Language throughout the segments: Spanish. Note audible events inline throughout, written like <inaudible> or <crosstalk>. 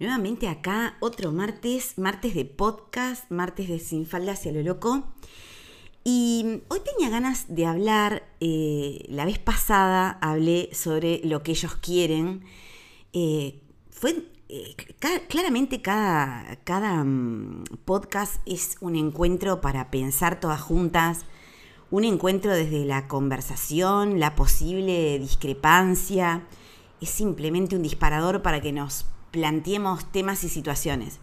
Nuevamente acá, otro martes, martes de podcast, martes de Sin Falda hacia lo loco. Y hoy tenía ganas de hablar, eh, la vez pasada hablé sobre lo que ellos quieren. Eh, fue eh, claramente cada, cada mm, podcast es un encuentro para pensar todas juntas, un encuentro desde la conversación, la posible discrepancia. Es simplemente un disparador para que nos planteemos temas y situaciones.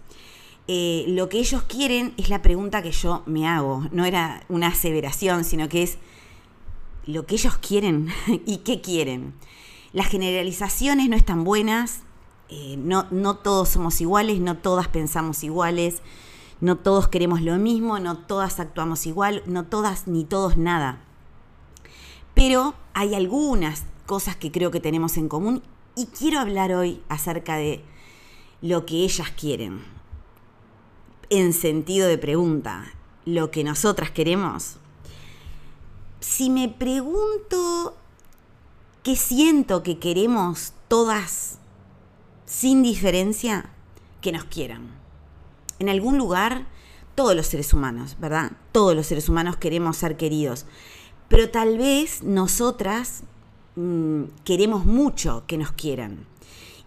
Eh, lo que ellos quieren es la pregunta que yo me hago. No era una aseveración, sino que es lo que ellos quieren <laughs> y qué quieren. Las generalizaciones no están buenas, eh, no, no todos somos iguales, no todas pensamos iguales, no todos queremos lo mismo, no todas actuamos igual, no todas ni todos nada. Pero hay algunas cosas que creo que tenemos en común y quiero hablar hoy acerca de lo que ellas quieren. En sentido de pregunta, lo que nosotras queremos. Si me pregunto qué siento que queremos todas sin diferencia, que nos quieran. En algún lugar, todos los seres humanos, ¿verdad? Todos los seres humanos queremos ser queridos. Pero tal vez nosotras mm, queremos mucho que nos quieran.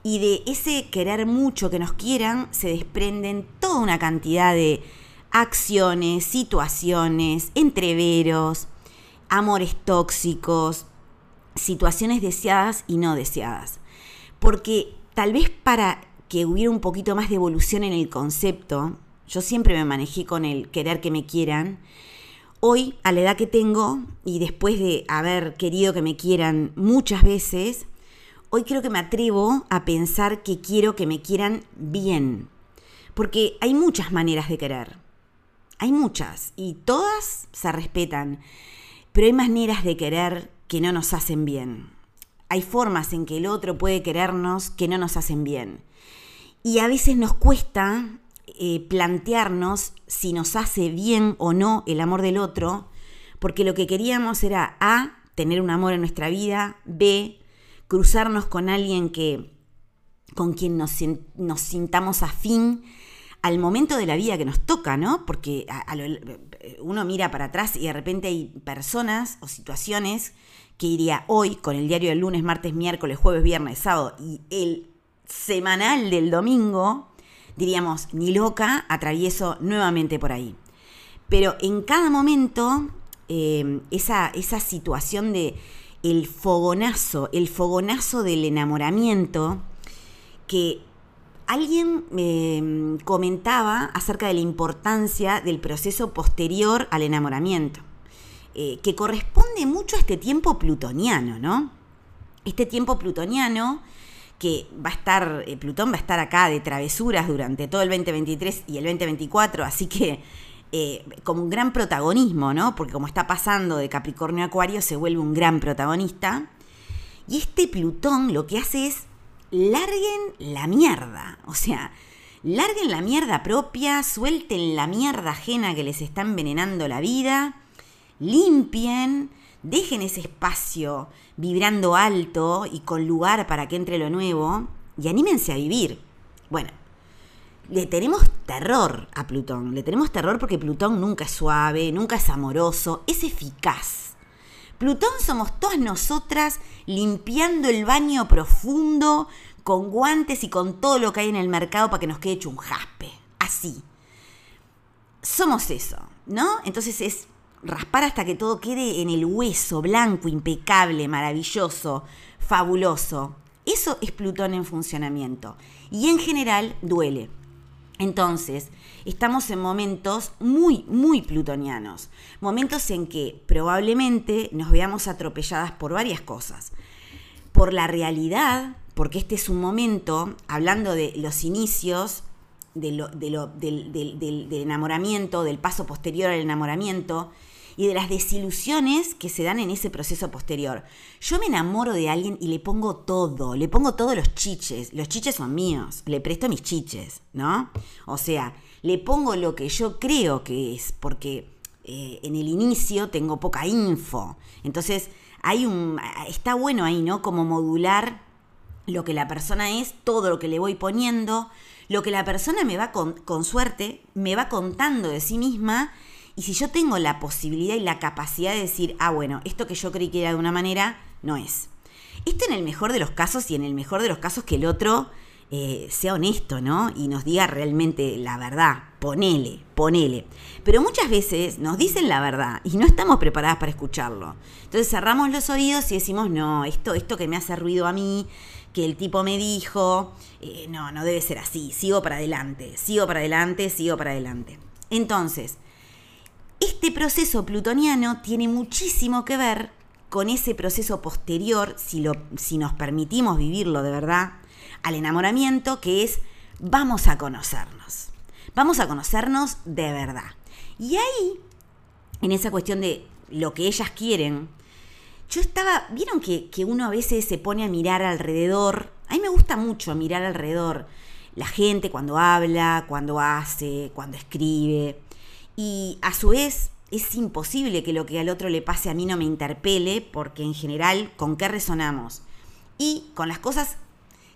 Y de ese querer mucho que nos quieran se desprenden toda una cantidad de acciones, situaciones, entreveros, amores tóxicos, situaciones deseadas y no deseadas. Porque tal vez para que hubiera un poquito más de evolución en el concepto, yo siempre me manejé con el querer que me quieran. Hoy, a la edad que tengo, y después de haber querido que me quieran muchas veces, hoy creo que me atrevo a pensar que quiero que me quieran bien. Porque hay muchas maneras de querer. Hay muchas. Y todas se respetan. Pero hay maneras de querer que no nos hacen bien. Hay formas en que el otro puede querernos que no nos hacen bien. Y a veces nos cuesta eh, plantearnos si nos hace bien o no el amor del otro, porque lo que queríamos era A, tener un amor en nuestra vida, B, cruzarnos con alguien que con quien nos, nos sintamos afín al momento de la vida que nos toca, ¿no? Porque uno mira para atrás y de repente hay personas o situaciones que iría hoy con el diario del lunes, martes, miércoles, jueves, viernes, sábado y el semanal del domingo, diríamos, ni loca, atravieso nuevamente por ahí. Pero en cada momento, eh, esa, esa situación de el fogonazo, el fogonazo del enamoramiento que alguien me comentaba acerca de la importancia del proceso posterior al enamoramiento, eh, que corresponde mucho a este tiempo plutoniano, ¿no? Este tiempo plutoniano que va a estar, eh, Plutón va a estar acá de travesuras durante todo el 2023 y el 2024, así que eh, como un gran protagonismo, ¿no? Porque como está pasando de Capricornio a Acuario, se vuelve un gran protagonista. Y este Plutón lo que hace es larguen la mierda. O sea, larguen la mierda propia, suelten la mierda ajena que les está envenenando la vida, limpien, dejen ese espacio vibrando alto y con lugar para que entre lo nuevo y anímense a vivir. Bueno, le tenemos terror a Plutón. Le tenemos terror porque Plutón nunca es suave, nunca es amoroso, es eficaz. Plutón somos todas nosotras limpiando el baño profundo con guantes y con todo lo que hay en el mercado para que nos quede hecho un jaspe. Así. Somos eso, ¿no? Entonces es raspar hasta que todo quede en el hueso, blanco, impecable, maravilloso, fabuloso. Eso es Plutón en funcionamiento. Y en general duele. Entonces, estamos en momentos muy, muy plutonianos, momentos en que probablemente nos veamos atropelladas por varias cosas. Por la realidad, porque este es un momento, hablando de los inicios, del, del enamoramiento, del paso posterior al enamoramiento y de las desilusiones que se dan en ese proceso posterior. Yo me enamoro de alguien y le pongo todo, le pongo todos los chiches. Los chiches son míos, le presto mis chiches, ¿no? O sea, le pongo lo que yo creo que es, porque eh, en el inicio tengo poca info. Entonces, hay un. está bueno ahí, ¿no? Como modular lo que la persona es, todo lo que le voy poniendo, lo que la persona me va con, con suerte, me va contando de sí misma y si yo tengo la posibilidad y la capacidad de decir, ah, bueno, esto que yo creí que era de una manera, no es. Esto en el mejor de los casos y en el mejor de los casos que el otro eh, sea honesto, ¿no? Y nos diga realmente la verdad. Ponele, ponele. Pero muchas veces nos dicen la verdad y no estamos preparadas para escucharlo. Entonces cerramos los oídos y decimos, no, esto, esto que me hace ruido a mí, que el tipo me dijo, eh, no, no debe ser así. Sigo para adelante, sigo para adelante, sigo para adelante. Entonces, este proceso plutoniano tiene muchísimo que ver con ese proceso posterior, si, lo, si nos permitimos vivirlo de verdad, al enamoramiento, que es vamos a conocernos. Vamos a conocernos de verdad. Y ahí, en esa cuestión de lo que ellas quieren, yo estaba, vieron que, que uno a veces se pone a mirar alrededor, a mí me gusta mucho mirar alrededor la gente cuando habla, cuando hace, cuando escribe. Y a su vez es imposible que lo que al otro le pase a mí no me interpele, porque en general, ¿con qué resonamos? Y con las cosas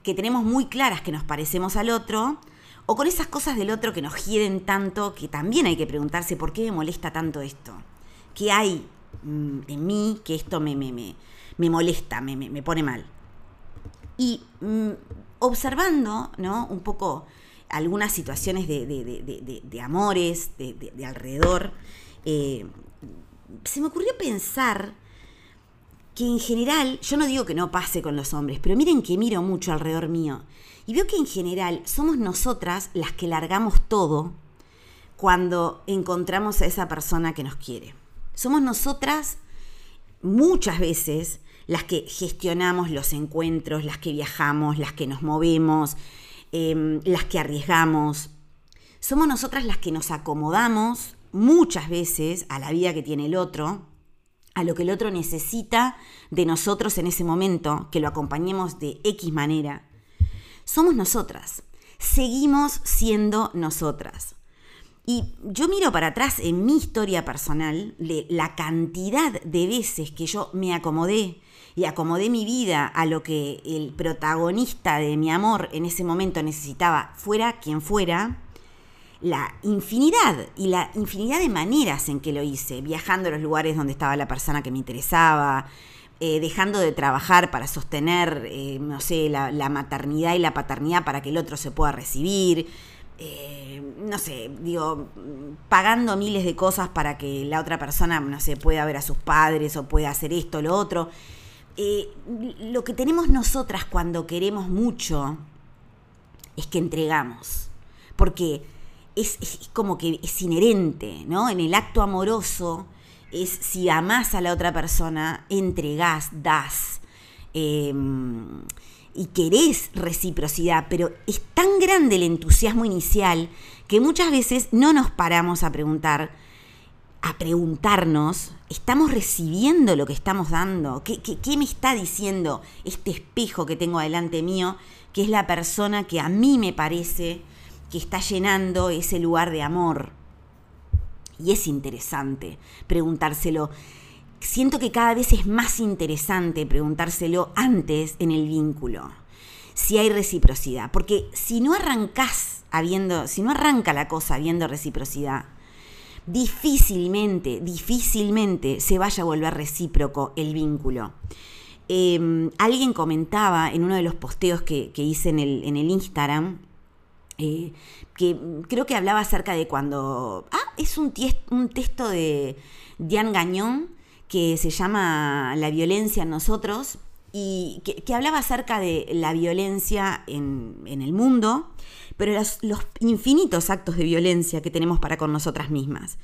que tenemos muy claras que nos parecemos al otro, o con esas cosas del otro que nos hieren tanto, que también hay que preguntarse por qué me molesta tanto esto. ¿Qué hay mm, en mí que esto me, me, me, molesta, me, me, pone mal? Y mm, observando, ¿no? Un poco algunas situaciones de, amores, de, alrededor, eh, se me ocurrió pensar que en general, yo no digo que no pase con los hombres, pero miren que miro mucho alrededor mío y veo que en general somos nosotras las que largamos todo cuando encontramos a esa persona que nos quiere. Somos nosotras muchas veces las que gestionamos los encuentros, las que viajamos, las que nos movemos, Em, las que arriesgamos. Somos nosotras las que nos acomodamos muchas veces a la vida que tiene el otro, a lo que el otro necesita de nosotros en ese momento, que lo acompañemos de X manera. Somos nosotras. Seguimos siendo nosotras. Y yo miro para atrás en mi historia personal de la cantidad de veces que yo me acomodé y acomodé mi vida a lo que el protagonista de mi amor en ese momento necesitaba, fuera quien fuera, la infinidad y la infinidad de maneras en que lo hice, viajando a los lugares donde estaba la persona que me interesaba, eh, dejando de trabajar para sostener, eh, no sé, la, maternidad y la paternidad para que el otro se pueda recibir, eh, no sé, digo, pagando miles de cosas para que la otra persona, no sé, pueda ver a sus padres o pueda hacer esto lo otro. Eh, lo que tenemos nosotras cuando queremos mucho es que entregamos, porque es, como que es inherente, ¿no? En el acto amoroso es si amás a la otra persona, entregás, das. Em, y querés reciprocidad, pero es tan grande el entusiasmo inicial que muchas veces no nos paramos a preguntar, a preguntarnos, ¿estamos recibiendo lo que estamos dando? ¿Qué, me está diciendo este espejo que tengo delante mío, que es la persona que a mí me parece que está llenando ese lugar de amor? Y es interesante preguntárselo. Siento que cada vez es más interesante preguntárselo antes en el vínculo, si hay reciprocidad, porque si no arrancas habiendo, si no arranca la cosa habiendo reciprocidad, difícilmente, difícilmente se vaya a volver recíproco el vínculo. Em, alguien comentaba en uno de los posteos que, hice en el, en el Instagram, eh, que creo que hablaba acerca de cuando... Ah, es un, texto de Diane Gagnon que se llama La violencia en nosotros y que, hablaba acerca de la violencia en, en el mundo pero los, infinitos actos de violencia que tenemos para con nosotras mismas.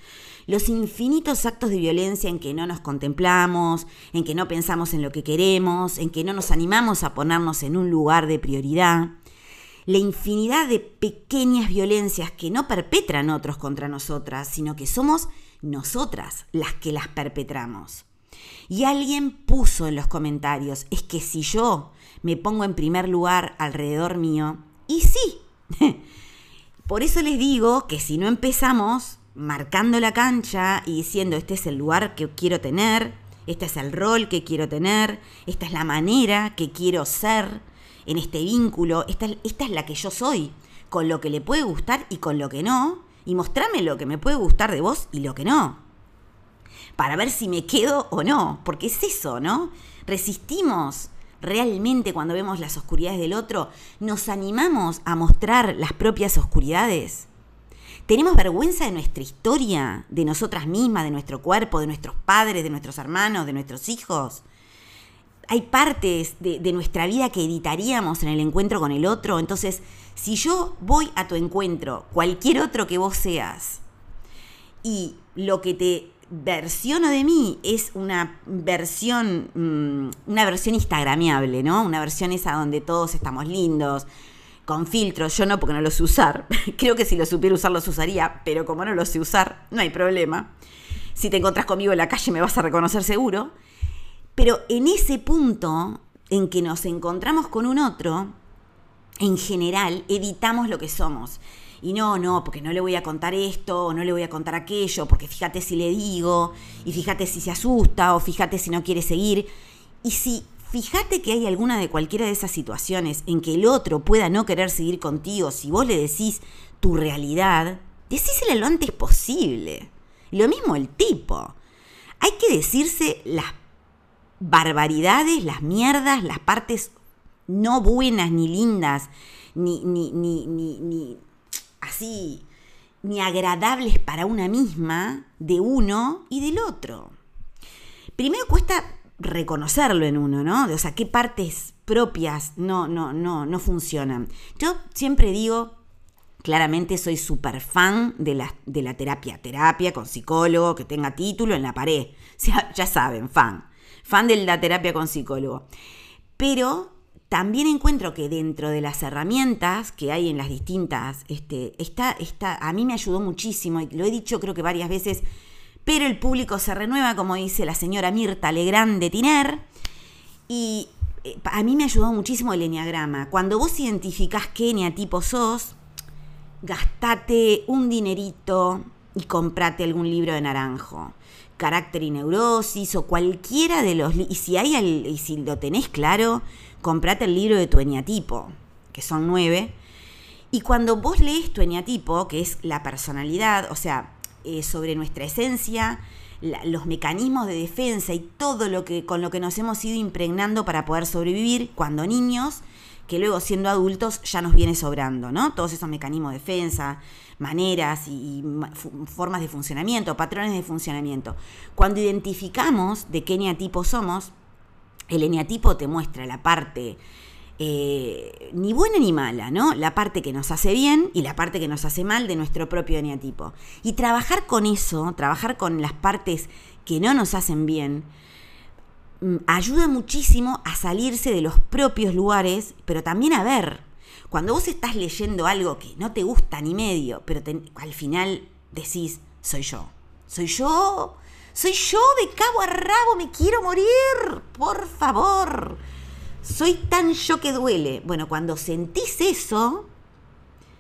Los infinitos actos de violencia en que no nos contemplamos, en que no pensamos en lo que queremos, en que no nos animamos a ponernos en un lugar de prioridad. la infinidad de pequeñas violencias que no perpetran otros contra nosotras, sino que somos nosotras las que las perpetramos. Y alguien puso en los comentarios, es que si yo me pongo en primer lugar alrededor mío, y sí, <laughs> por eso les digo que si no empezamos marcando la cancha y diciendo este es el lugar que quiero tener, este es el rol que quiero tener, esta es la manera que quiero ser en este vínculo, esta, es la que yo soy, con lo que le puede gustar y con lo que no, y mostrarme lo que me puede gustar de vos y lo que no, para ver si me quedo o no, porque es eso, ¿no? Resistimos realmente cuando vemos las oscuridades del otro, nos animamos a mostrar las propias oscuridades. ¿Tenemos vergüenza de nuestra historia, de nosotras mismas, de nuestro cuerpo, de nuestros padres, de nuestros hermanos, de nuestros hijos? Hay partes de, de, nuestra vida que editaríamos en el encuentro con el otro. Entonces, si yo voy a tu encuentro, cualquier otro que vos seas, y lo que te versiono de mí es una versión, mm, una versión instagramiable, ¿no? Una versión esa donde todos estamos lindos, con filtros, yo no porque no los sé usar. <laughs> Creo que si los supiera usar los usaría, pero como no los sé usar, no hay problema. Si te encontrás conmigo en la calle me vas a reconocer seguro. Pero en ese punto en que nos encontramos con un otro, en general evitamos lo que somos. Y no, no, porque no le voy a contar esto, o no le voy a contar aquello, porque fíjate si le digo, y fíjate si se asusta, o fíjate si no quiere seguir. Y si Fíjate que hay alguna de cualquiera de esas situaciones en que el otro pueda no querer seguir contigo si vos le decís tu realidad, decísele lo antes posible. Lo mismo el tipo. Hay que decirse las barbaridades, las mierdas, las partes no buenas ni lindas, ni, ni, ni, ni así, ni agradables para una misma, de uno y del otro. Primero cuesta reconocerlo en uno, ¿no? O sea, qué partes propias no, no, no, no funcionan. Yo siempre digo, claramente soy súper fan de la, de la terapia, terapia con psicólogo, que tenga título en la pared. <laughs> ya saben, fan. Fan de la terapia con psicólogo. Pero también encuentro que dentro de las herramientas que hay en las distintas, este, está, está, a mí me ayudó muchísimo, y lo he dicho creo que varias veces pero el público se renueva, como dice la señora Mirta Legrand de Tiner, y eh, a mí me ayudó muchísimo el enneagrama. Cuando vos identificás qué eneatipo sos, gastate un dinerito y comprate algún libro de naranjo. Carácter y neurosis o cualquiera de los... Y si, hay y si lo tenés claro, comprate el libro de tu eneatipo, que son nueve. Y cuando vos lees tu eneatipo, que es la personalidad, o sea, eh, sobre nuestra esencia, los mecanismos de defensa y todo lo que con lo que nos hemos ido impregnando para poder sobrevivir cuando niños, que luego siendo adultos ya nos viene sobrando, ¿no? Todos esos mecanismos de defensa, maneras y, formas de funcionamiento, patrones de funcionamiento. Cuando identificamos de qué eneatipo somos, el eneatipo te muestra la parte eh, ni buena ni mala, ¿no? La parte que nos hace bien y la parte que nos hace mal de nuestro propio eneatipo. Y trabajar con eso, trabajar con las partes que no nos hacen bien, mm, ayuda muchísimo a salirse de los propios lugares, pero también a ver. Cuando vos estás leyendo algo que no te gusta ni medio, pero al final decís, soy yo. Soy yo. Soy yo de cabo a rabo, me quiero morir. Por favor soy tan yo que duele. Bueno, cuando sentís eso,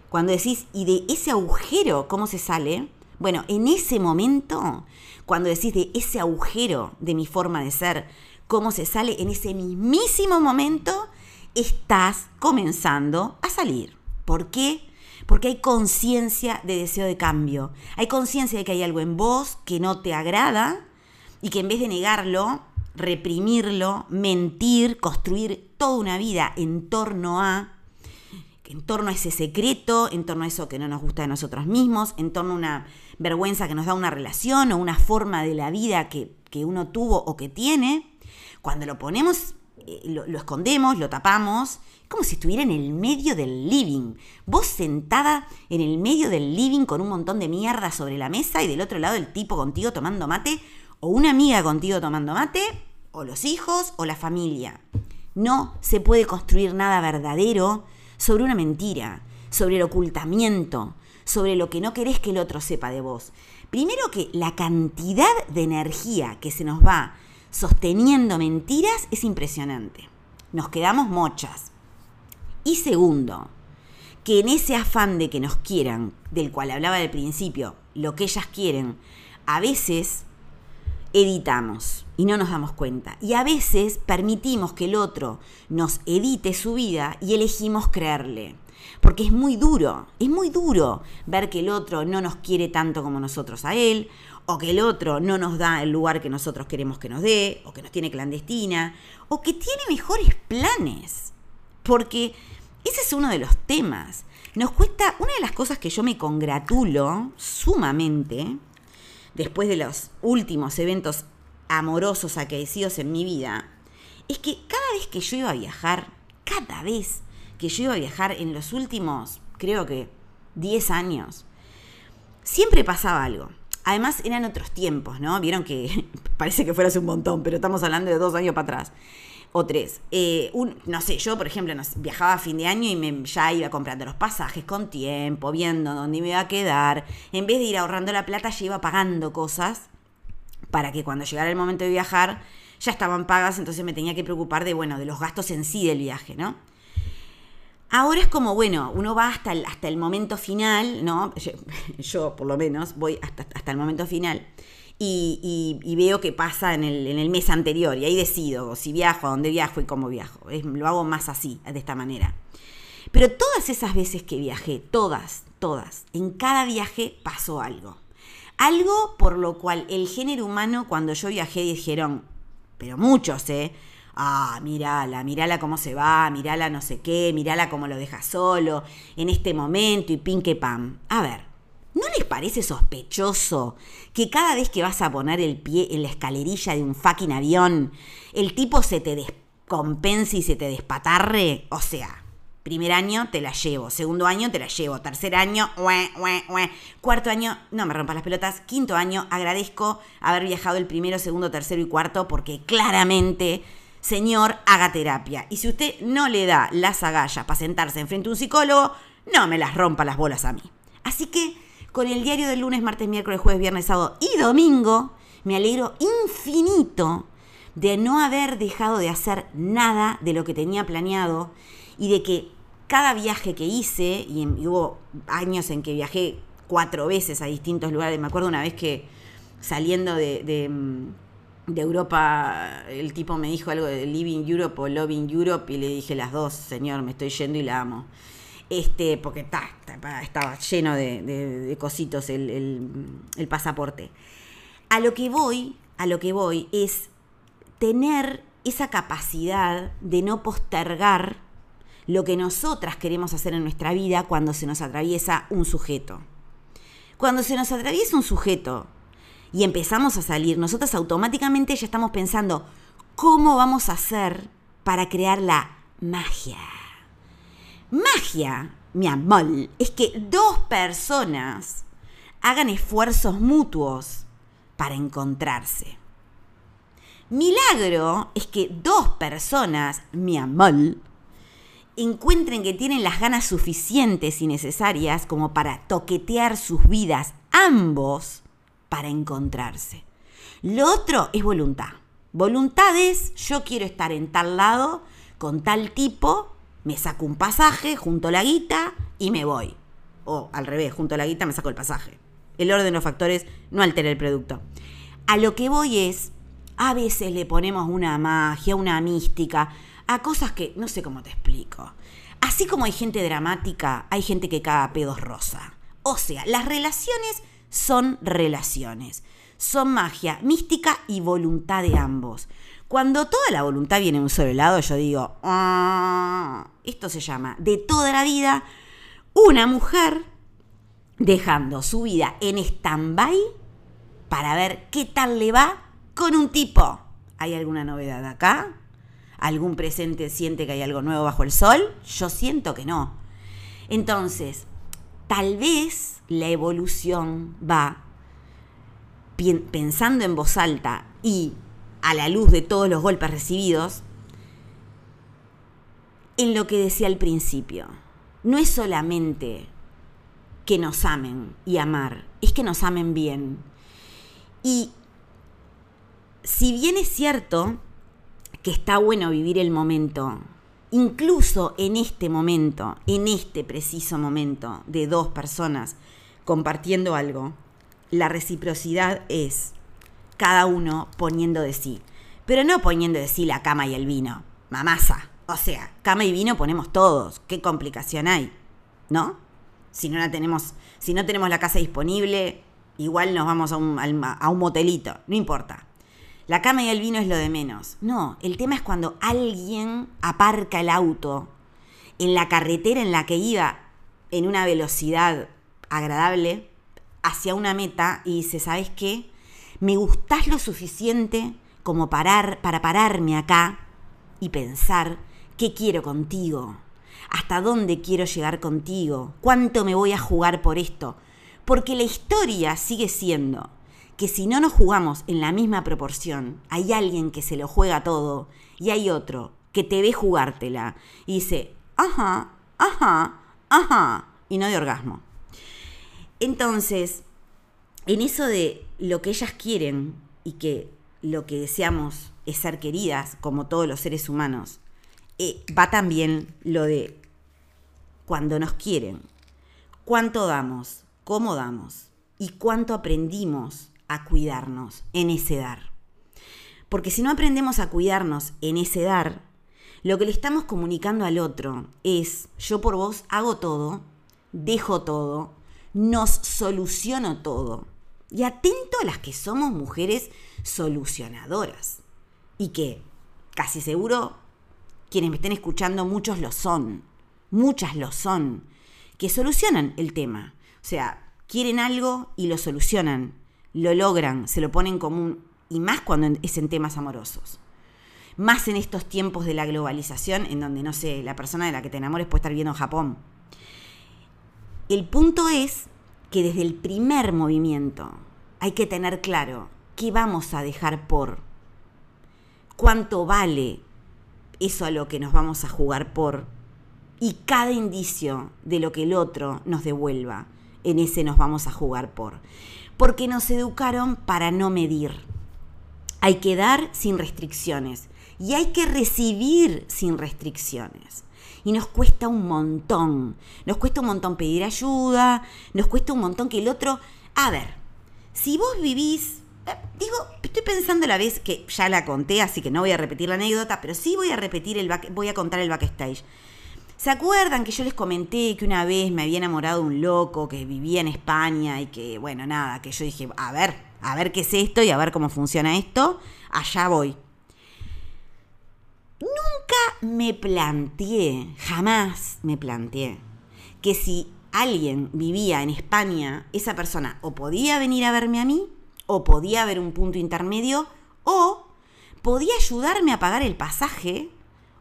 cuando decís, ¿y de ese agujero cómo se sale? Bueno, en ese momento, cuando decís de ese agujero de mi forma de ser, cómo se sale, en ese mismísimo momento estás comenzando a salir. ¿Por qué? Porque hay conciencia de deseo de cambio. Hay conciencia de que hay algo en vos que no te agrada y que en vez de negarlo, reprimirlo, mentir, construir toda una vida en torno a en torno a ese secreto, en torno a eso que no nos gusta de nosotros mismos, en torno a una vergüenza que nos da una relación o una forma de la vida que, uno tuvo o que tiene, cuando lo ponemos, eh, lo, lo, escondemos, lo tapamos, como si estuviera en el medio del living. Vos sentada en el medio del living con un montón de mierda sobre la mesa y del otro lado el tipo contigo tomando mate, o una amiga contigo tomando mate, o los hijos, o la familia. No se puede construir nada verdadero sobre una mentira, sobre el ocultamiento, sobre lo que no querés que el otro sepa de vos. Primero que la cantidad de energía que se nos va sosteniendo mentiras es impresionante. Nos quedamos mochas. Y segundo, que en ese afán de que nos quieran, del cual hablaba al principio, lo que ellas quieren, a veces editamos y no nos damos cuenta. Y a veces permitimos que el otro nos edite su vida y elegimos creerle. Porque es muy duro, es muy duro ver que el otro no nos quiere tanto como nosotros a él, o que el otro no nos da el lugar que nosotros queremos que nos dé, o que nos tiene clandestina, o que tiene mejores planes. Porque ese es uno de los temas. Nos cuesta, una de las cosas que yo me congratulo sumamente, después de los últimos eventos amorosos acaecidos en mi vida, es que cada vez que yo iba a viajar, cada vez que yo iba a viajar en los últimos, creo que 10 años, siempre pasaba algo. Además eran otros tiempos, ¿no? Vieron que <laughs> parece que fuera hace un montón, pero estamos hablando de dos años para atrás o tres. Eh, no sé, yo por ejemplo viajaba a fin de año y me, ya iba comprando los pasajes con tiempo, viendo dónde me iba a quedar. En vez de ir ahorrando la plata, ya iba pagando cosas para que cuando llegara el momento de viajar ya estaban pagas, entonces me tenía que preocupar de, bueno, de los gastos en sí del viaje, ¿no? Ahora es como, bueno, uno va hasta el, hasta el momento final, ¿no? Yo, <laughs> por lo menos voy hasta, hasta el momento final y, veo qué pasa en el, en el, mes anterior y ahí decido si viajo, a dónde viajo y cómo viajo. lo hago más así, de esta manera. Pero todas esas veces que viajé, todas, todas, en cada viaje pasó algo. Algo por lo cual el género humano cuando yo viajé dijeron, pero muchos, ¿eh? Ah, mírala, mírala cómo se va, mírala no sé qué, mírala cómo lo deja solo en este momento y pin que pam. A ver, ¿No les parece sospechoso que cada vez que vas a poner el pie en la escalerilla de un fucking avión, el tipo se te descompense y se te despatarre? O sea, primer año te la llevo, segundo año te la llevo, tercer año, cuarto año, no me rompas las pelotas, quinto año, agradezco haber viajado el primero, segundo, tercero y cuarto porque claramente señor, haga terapia. Y si usted no le da las agallas para sentarse enfrente a un psicólogo, no me las rompa las bolas a mí. Así que con el diario del lunes, martes, miércoles, jueves, viernes, sábado y domingo, me alegro infinito de no haber dejado de hacer nada de lo que tenía planeado y de que cada viaje que hice, y, hubo años en que viajé cuatro veces a distintos lugares, me acuerdo una vez que saliendo de, mm, de Europa, el tipo me dijo algo de Living Europe o Loving Europe y le dije las dos, señor, me estoy yendo y la amo este, porque estaba lleno de, cositos el, el, pasaporte. A lo que voy, a lo que voy es tener esa capacidad de no postergar lo que nosotras queremos hacer en nuestra vida cuando se nos atraviesa un sujeto. Cuando se nos atraviesa un sujeto y empezamos a salir, nosotras automáticamente ya estamos pensando cómo vamos a hacer para crear la magia Magia, mi amor, es que dos personas hagan esfuerzos mutuos para encontrarse. Milagro es que dos personas, mi amor, encuentren que tienen las ganas suficientes y necesarias como para toquetear sus vidas ambos para encontrarse. Lo otro es voluntad. Voluntad es yo quiero estar en tal lado con tal tipo me saco un pasaje, junto la guita y me voy. O al revés, junto la guita me saco el pasaje. El orden de los factores no altera el producto. A lo que voy es, a veces le ponemos una magia, una mística, a cosas que no sé cómo te explico. Así como hay gente dramática, hay gente que caga pedos rosa. O sea, las relaciones son relaciones. Son magia, mística y voluntad de ambos. Cuando toda la voluntad viene en un solo lado, yo digo, ah, esto se llama de toda la vida una mujer dejando su vida en stand-by para ver qué tal le va con un tipo. ¿Hay alguna novedad acá? ¿Algún presente siente que hay algo nuevo bajo el sol? Yo siento que no. Entonces, tal vez la evolución va pensando en voz alta y a la luz de todos los golpes recibidos, en lo que decía al principio. no es solamente que nos amen y amar, es que nos amen bien. Y si bien es cierto que está bueno vivir el momento, incluso en este momento, en este preciso momento de dos personas compartiendo algo, la reciprocidad es cada uno poniendo de sí. Pero no poniendo de sí la cama y el vino. Mamasa. O sea, cama y vino ponemos todos. ¿Qué complicación hay? ¿No? Si no la tenemos, si no tenemos la casa disponible, igual nos vamos a un, a un motelito. No importa. La cama y el vino es lo de menos. No, el tema es cuando alguien aparca el auto en la carretera en la que iba en una velocidad agradable hacia una meta y dice, ¿sabes qué? Me gustás lo suficiente como parar, para pararme acá y pensar qué quiero contigo, hasta dónde quiero llegar contigo, cuánto me voy a jugar por esto. Porque la historia sigue siendo que si no nos jugamos en la misma proporción, hay alguien que se lo juega todo y hay otro que te ve jugártela y dice, ajá, ajá, ajá, y no de orgasmo. Entonces, en eso de lo que ellas quieren y que lo que deseamos es ser queridas, como todos los seres humanos, eh, va también lo de cuando nos quieren, cuánto damos, cómo damos y cuánto aprendimos a cuidarnos en ese dar. Porque si no aprendemos a cuidarnos en ese dar, lo que le estamos comunicando al otro es, yo por vos hago todo, dejo todo, nos soluciono todo. Y atento a las que somos mujeres solucionadoras. Y que, casi seguro, quienes me estén escuchando, muchos lo son. Muchas lo son. Que solucionan el tema. O sea, quieren algo y lo solucionan lo logran, se lo ponen común, y más cuando es en temas amorosos. Más en estos tiempos de la globalización, en donde, no sé, la persona de la que te enamores puede estar viviendo en Japón. El punto es que desde el primer movimiento hay que tener claro qué vamos a dejar por, cuánto vale eso a lo que nos vamos a jugar por, y cada indicio de lo que el otro nos devuelva, en ese nos vamos a jugar por porque nos educaron para no medir. Hay que dar sin restricciones y hay que recibir sin restricciones. Y nos cuesta un montón, nos cuesta un montón pedir ayuda, nos cuesta un montón que el otro... A ver, si vos vivís, eh, digo, estoy pensando la vez que ya la conté, así que no voy a repetir la anécdota, pero sí voy a repetir el voy a contar el backstage. ¿Se acuerdan que yo les comenté que una vez me había enamorado de un loco que vivía en España y que, bueno, nada, que yo dije, a ver, a ver qué es esto y a ver cómo funciona esto, allá voy. Nunca me planteé, jamás me planteé, que si alguien vivía en España, esa persona o podía venir a verme a mí, o podía haber un punto intermedio, o podía ayudarme a pagar el pasaje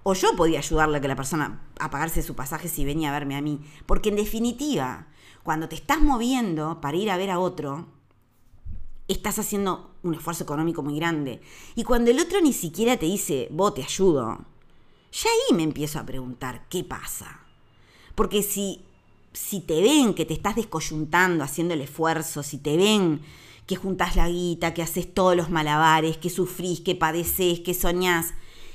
o yo podía ayudarle a que la persona a pagarse su pasaje si venía a verme a mí. Porque en definitiva, cuando te estás moviendo para ir a ver a otro, estás haciendo un esfuerzo económico muy grande. Y cuando el otro ni siquiera te dice, vos te ayudo, ya ahí me empiezo a preguntar, ¿qué pasa? Porque si, si te ven que te estás descoyuntando haciendo el esfuerzo, si te ven que juntas la guita, que haces todos los malabares, que sufrís, que padeces, que soñás,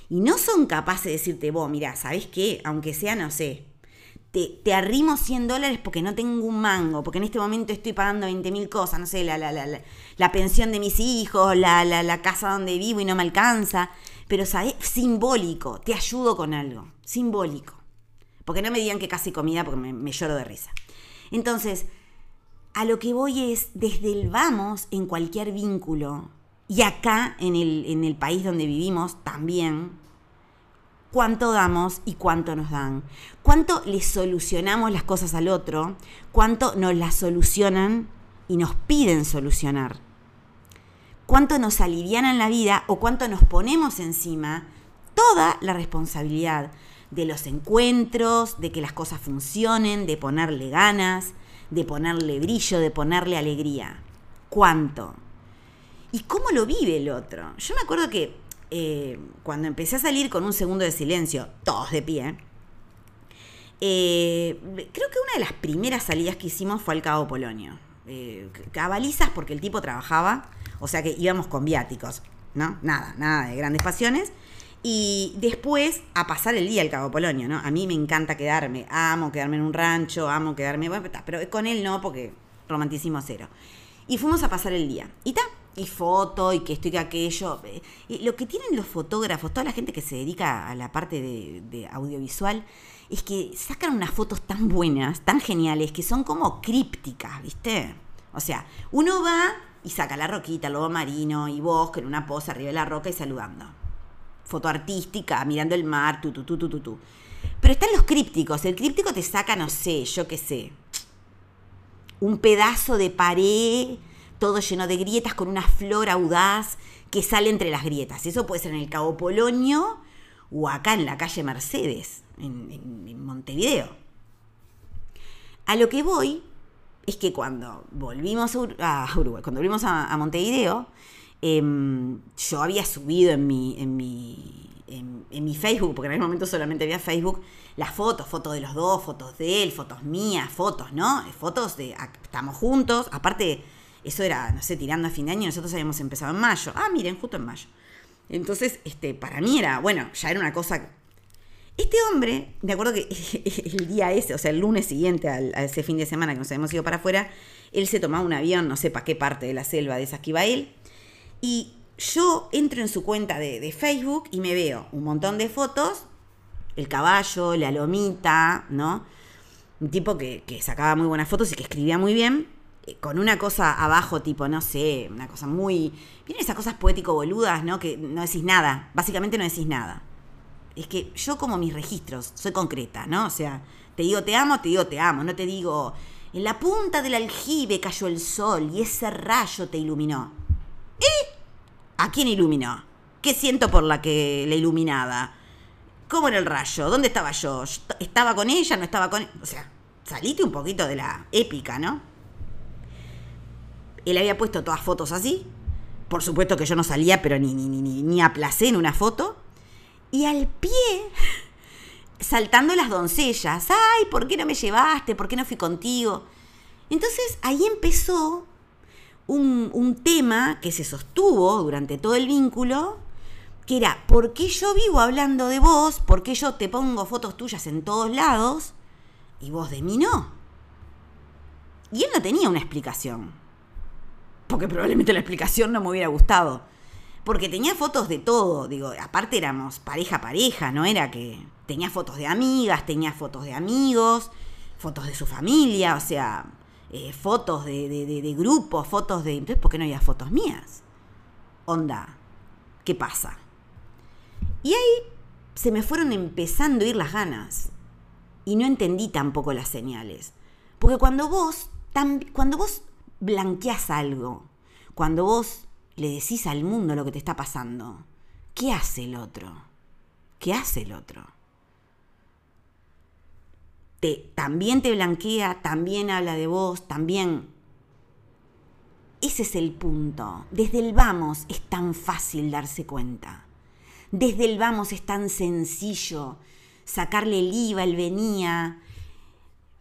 y no son capaces de decirte, vos, mira, ¿sabes qué? Aunque sea, no sé, te, te, arrimo 100 dólares porque no tengo un mango, porque en este momento estoy pagando 20 mil cosas, no sé, la, la, la, la, pensión de mis hijos, la, casa donde vivo y no me alcanza. Pero, ¿sabes? Simbólico, te ayudo con algo, simbólico. Porque no me digan que casi comida porque me lloro de risa. Entonces, a lo que voy es, desde el vamos en cualquier vínculo, y acá, en el, en el país donde vivimos, también, cuánto damos y cuánto nos dan. Cuánto le solucionamos las cosas al otro, cuánto nos las solucionan y nos piden solucionar. Cuánto nos alivianan la vida o cuánto nos ponemos encima toda la responsabilidad de los encuentros, de que las cosas funcionen, de ponerle ganas, de ponerle brillo, de ponerle alegría. ¿Cuánto? Y cómo lo vive el otro. Yo me acuerdo que eh, cuando empecé a salir con un segundo de silencio, todos de pie, Eh, creo que una de las primeras salidas que hicimos fue al Cabo Polonio. Eh, a balizas porque el tipo trabajaba, o sea que íbamos con viáticos, ¿no? Nada, nada de grandes pasiones. Y después a pasar el día al Cabo Polonio, ¿no? A mí me encanta quedarme, amo quedarme en un rancho, amo quedarme, bueno, pero con él no, porque romanticismo cero. Y fuimos a pasar el día. Y ta, y foto, y que estoy que aquello. Y lo que tienen los fotógrafos, toda la gente que se dedica a la parte de, audiovisual, es que sacan unas fotos tan buenas, tan geniales, que son como crípticas, ¿viste? O sea, uno va y saca la roquita, lobo marino y vos con una posa arriba de la roca y saludando. Foto artística, mirando el mar, tu, tu, tu, tu, tu, tu. Pero están los crípticos. El críptico te saca, no sé, yo qué sé, un pedazo de pared, todo lleno de grietas, con una flor audaz que sale entre las grietas. Eso puede ser en el Cabo Polonio o acá en la calle Mercedes, en, Montevideo. A lo que voy es que cuando volvimos a, Uruguay, cuando volvimos a, Montevideo, em, yo había subido en mi, en mi, en, mi Facebook, porque en ese momento solamente había Facebook, las fotos, fotos de los dos, fotos de él, fotos mías, fotos, ¿no? Fotos de estamos juntos. Aparte, eso era, no sé, tirando a fin de año, nosotros habíamos empezado en mayo. Ah, miren, justo en mayo. Entonces, este, para mí era, bueno, ya era una cosa. Este hombre, de acuerdo que <laughs> el día ese, o sea, el lunes siguiente a ese fin de semana que nos habíamos ido para afuera, él se tomaba un avión, no sé para qué parte de la selva de esa que iba él, y yo entro en su cuenta de, Facebook y me veo un montón de fotos, el caballo, la lomita, ¿no? Un tipo que, que sacaba muy buenas fotos y que escribía muy bien, con una cosa abajo, tipo, no sé, una cosa muy. Vienen esas cosas poético-boludas, ¿no? Que no decís nada. Básicamente no decís nada. Es que yo, como mis registros, soy concreta, ¿no? O sea, te digo te amo, te digo te amo. No te digo. En la punta del aljibe cayó el sol y ese rayo te iluminó. ¿Y? ¿A quién iluminó? ¿Qué siento por la que la iluminaba? ¿Cómo era el rayo? ¿Dónde estaba yo? ¿Estaba con ella? ¿No estaba con? O sea, salite un poquito de la épica, ¿no? Él había puesto todas fotos así. Por supuesto que yo no salía, pero ni, ni, ni, ni aplacé en una foto. Y al pie, saltando las doncellas. Ay, ¿por qué no me llevaste? ¿Por qué no fui contigo? Entonces ahí empezó un, un tema que se sostuvo durante todo el vínculo, que era, ¿por qué yo vivo hablando de vos? ¿Por qué yo te pongo fotos tuyas en todos lados? Y vos de mí no. Y él no tenía una explicación porque probablemente la explicación no me hubiera gustado. Porque tenía fotos de todo, digo, aparte éramos pareja pareja, no era que tenía fotos de amigas, tenía fotos de amigos, fotos de su familia, o sea, eh, fotos de, de, de, grupos, fotos de... Entonces, ¿por qué no había fotos mías? Onda, ¿qué pasa? Y ahí se me fueron empezando a ir las ganas. Y no entendí tampoco las señales. Porque cuando vos, cuando vos blanqueás algo, cuando vos le decís al mundo lo que te está pasando, ¿qué hace el otro? ¿Qué hace el otro? Te, también te blanquea, también habla de vos, también... Ese es el punto. Desde el vamos es tan fácil darse cuenta. Desde el vamos es tan sencillo sacarle el IVA, el venía,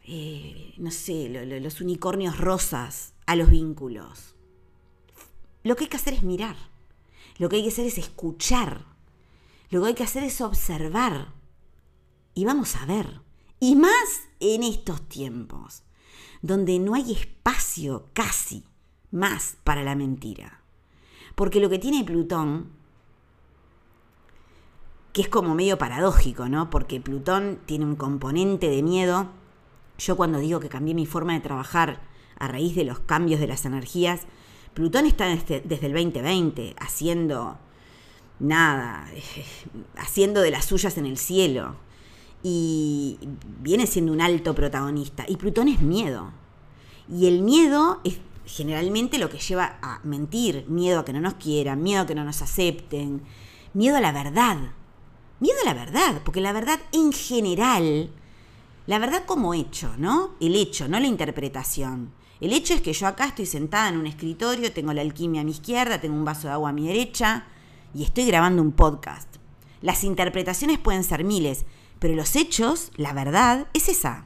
eh, no sé, los unicornios rosas a los vínculos. Lo que hay que hacer es mirar. Lo que hay que hacer es escuchar. Lo que hay que hacer es observar. Y vamos a ver. Y más en estos tiempos, donde no hay espacio casi más para la mentira. Porque lo que tiene Plutón, que es como medio paradójico, ¿no? Porque Plutón tiene un componente de miedo. Yo cuando digo que cambié mi forma de trabajar a raíz de los cambios de las energías, Plutón está desde, el 2020 haciendo nada, <laughs> haciendo de las suyas en el cielo. Y viene siendo un alto protagonista. Y Plutón es miedo. Y el miedo es generalmente lo que lleva a mentir, miedo a que no nos quieran, miedo a que no nos acepten, miedo a la verdad. Miedo a la verdad, porque la verdad en general, la verdad como hecho, ¿no? El hecho, no la interpretación. El hecho es que yo acá estoy sentada en un escritorio, tengo la alquimia a mi izquierda, tengo un vaso de agua a mi derecha y estoy grabando un podcast. Las interpretaciones pueden ser miles, pero los hechos, la verdad, es esa.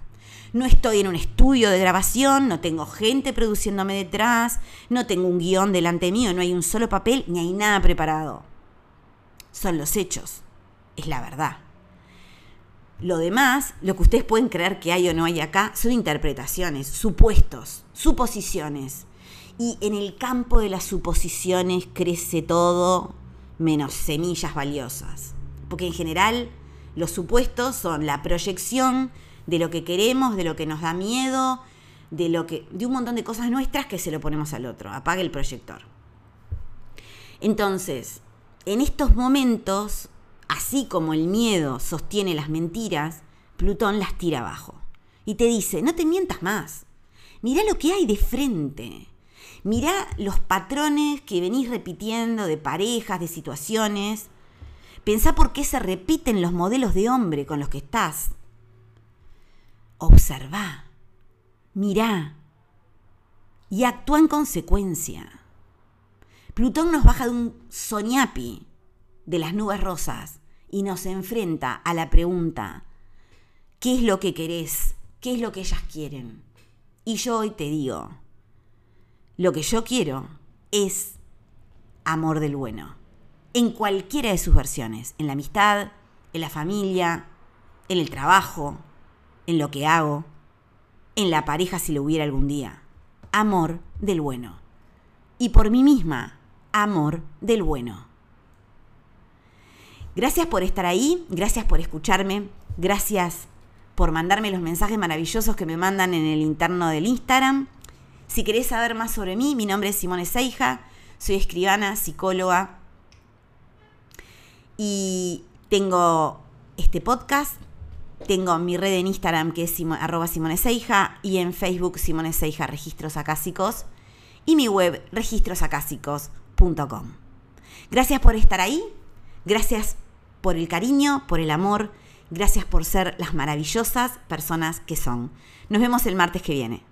No estoy en un estudio de grabación, no tengo gente produciéndome detrás, no tengo un guion delante mío, no hay un solo papel ni hay nada preparado. Son los hechos, es la verdad. Lo demás, lo que ustedes pueden creer que hay o no hay acá, son interpretaciones, supuestos, suposiciones. Y en el campo de las suposiciones crece todo menos semillas valiosas. Porque en general los supuestos son la proyección de lo que queremos, de lo que nos da miedo, de lo que de un montón de cosas nuestras que se lo ponemos al otro. Apague el proyector. Entonces, en estos momentos, así como el miedo sostiene las mentiras, Plutón las tira abajo y te dice, "No te mientas más. Mirá lo que hay de frente. Mirá los patrones que venís repitiendo de parejas, de situaciones. Pensá por qué se repiten los modelos de hombre con los que estás. Observa, mirá y actúa en consecuencia. Plutón nos baja de un soñapi de las nubes rosas y nos enfrenta a la pregunta, ¿qué es lo que querés? ¿Qué es lo que ellas quieren? Y yo hoy te digo, lo que yo quiero es amor del bueno, en cualquiera de sus versiones, en la amistad, en la familia, en el trabajo, en lo que hago, en la pareja si lo hubiera algún día. Amor del bueno. Y por mí misma, amor del bueno. Gracias por estar ahí, gracias por escucharme, gracias por mandarme los mensajes maravillosos que me mandan en el interno del Instagram. Si querés saber más sobre mí, mi nombre es Simone Seija, soy escribana, psicóloga y tengo este podcast tengo mi red en Instagram que es arroba Simone Seija y en Facebook Simone Seija Registros Acásicos y mi web registrosacásicos.com. Gracias por estar ahí, gracias por el cariño, por el amor, gracias por ser las maravillosas personas que son. Nos vemos el martes que viene.